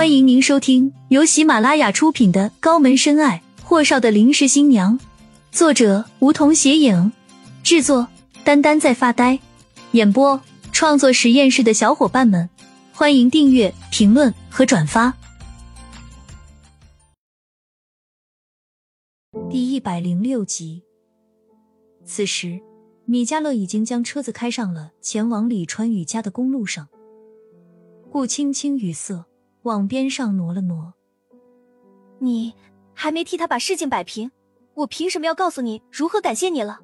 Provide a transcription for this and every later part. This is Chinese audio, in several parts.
欢迎您收听由喜马拉雅出品的《高门深爱：霍少的临时新娘》，作者梧桐斜影，制作丹丹在发呆，演播创作实验室的小伙伴们，欢迎订阅、评论和转发。第一百零六集。此时，米迦勒已经将车子开上了前往李川雨家的公路上。顾青青语塞，往边上挪了挪。你还没替他把事情摆平，我凭什么要告诉你如何感谢你了？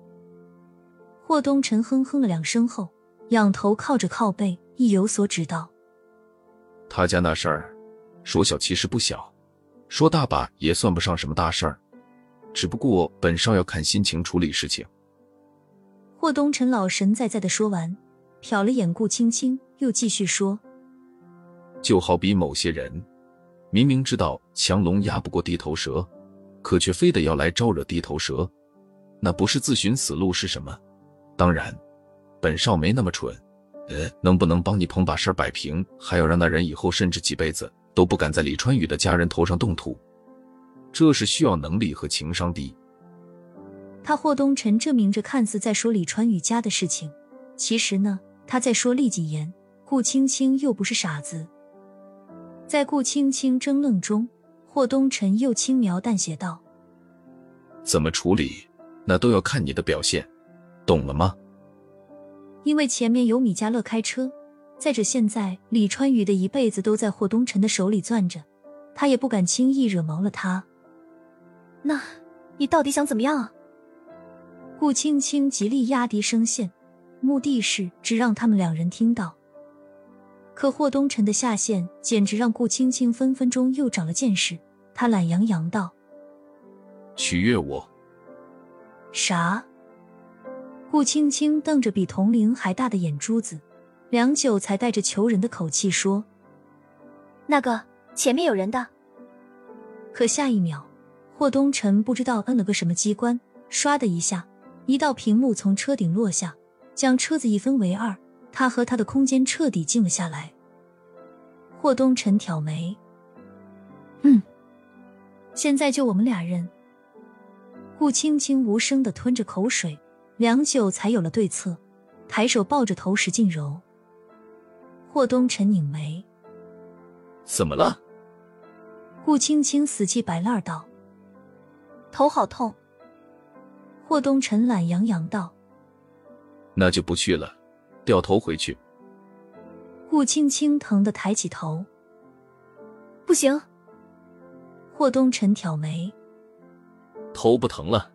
霍东辰哼哼了两声后，仰头靠着靠背，意有所指道：“他家那事儿，说小其实不小，说大吧也算不上什么大事儿，只不过本少要看心情处理事情。”霍东辰老神在在的说完，瞟了眼顾青青，又继续说。就好比某些人，明明知道强龙压不过地头蛇，可却非得要来招惹地头蛇，那不是自寻死路是什么？当然，本少没那么蠢。呃，能不能帮你捧把事儿摆平，还要让那人以后甚至几辈子都不敢在李川宇的家人头上动土，这是需要能力和情商的。他霍东辰这明着看似在说李川宇家的事情，其实呢，他在说厉谨言。顾青青又不是傻子。在顾青青怔愣中，霍东辰又轻描淡写道：“怎么处理，那都要看你的表现，懂了吗？”因为前面有米迦勒开车，再者现在李川宇的一辈子都在霍东辰的手里攥着，他也不敢轻易惹毛了他。那，你到底想怎么样啊？顾青青极力压低声线，目的是只让他们两人听到。可霍东辰的下线简直让顾青青分分钟又长了见识。他懒洋洋道：“取悦我？啥？”顾青青瞪着比铜铃还大的眼珠子，良久才带着求人的口气说：“那个前面有人的。”可下一秒，霍东辰不知道摁了个什么机关，唰的一下，一道屏幕从车顶落下，将车子一分为二。他和他的空间彻底静了下来。霍东辰挑眉：“嗯，现在就我们俩人。”顾青青无声的吞着口水，良久才有了对策，抬手抱着头使劲揉。霍东辰拧眉：“怎么了？”顾青青死气白赖道：“头好痛。”霍东辰懒洋洋道：“那就不去了。”掉头回去。顾青青疼得抬起头，不行。霍东辰挑眉，头不疼了。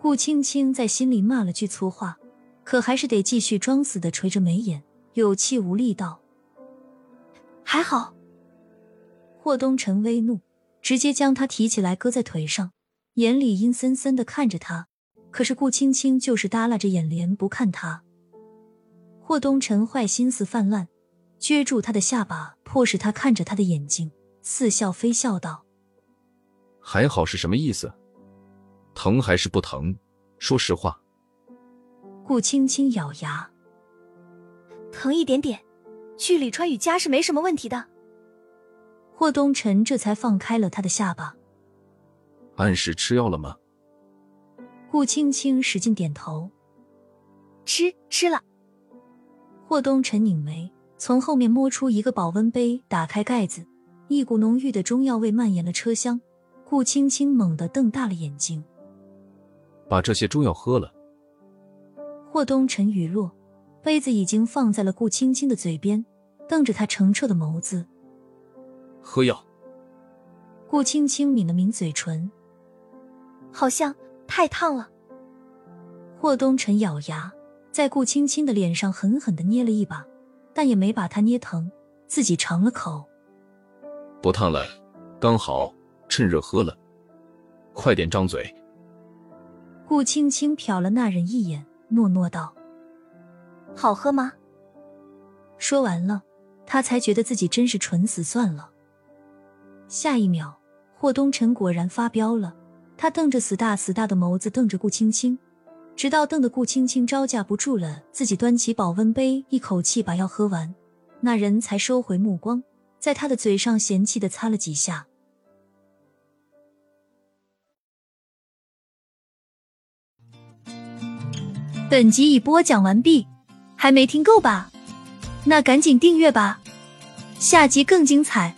顾青青在心里骂了句粗话，可还是得继续装死的垂着眉眼，有气无力道：“还好。”霍东辰微怒，直接将他提起来搁在腿上，眼里阴森森的看着他。可是顾青青就是耷拉着眼帘不看他。霍东辰坏心思泛滥，撅住他的下巴，迫使他看着他的眼睛，似笑非笑道：“还好是什么意思？疼还是不疼？说实话。”顾青青咬牙：“疼一点点，去李川宇家是没什么问题的。”霍东辰这才放开了他的下巴。按时吃药了吗？顾青青使劲点头：“吃，吃了。”霍东辰拧眉，从后面摸出一个保温杯，打开盖子，一股浓郁的中药味蔓延了车厢。顾青青猛地瞪大了眼睛，把这些中药喝了。霍东辰语落，杯子已经放在了顾青青的嘴边，瞪着她澄澈的眸子。喝药。顾青青抿了抿嘴唇，好像太烫了。霍东辰咬牙。在顾青青的脸上狠狠的捏了一把，但也没把她捏疼，自己尝了口，不烫了，刚好趁热喝了，快点张嘴。顾青青瞟了那人一眼，诺诺道：“好喝吗？”说完了，他才觉得自己真是蠢死算了。下一秒，霍东辰果然发飙了，他瞪着死大死大的眸子瞪着顾青青。直到瞪得顾青青招架不住了，自己端起保温杯，一口气把药喝完，那人才收回目光，在他的嘴上嫌弃的擦了几下。本集已播讲完毕，还没听够吧？那赶紧订阅吧，下集更精彩。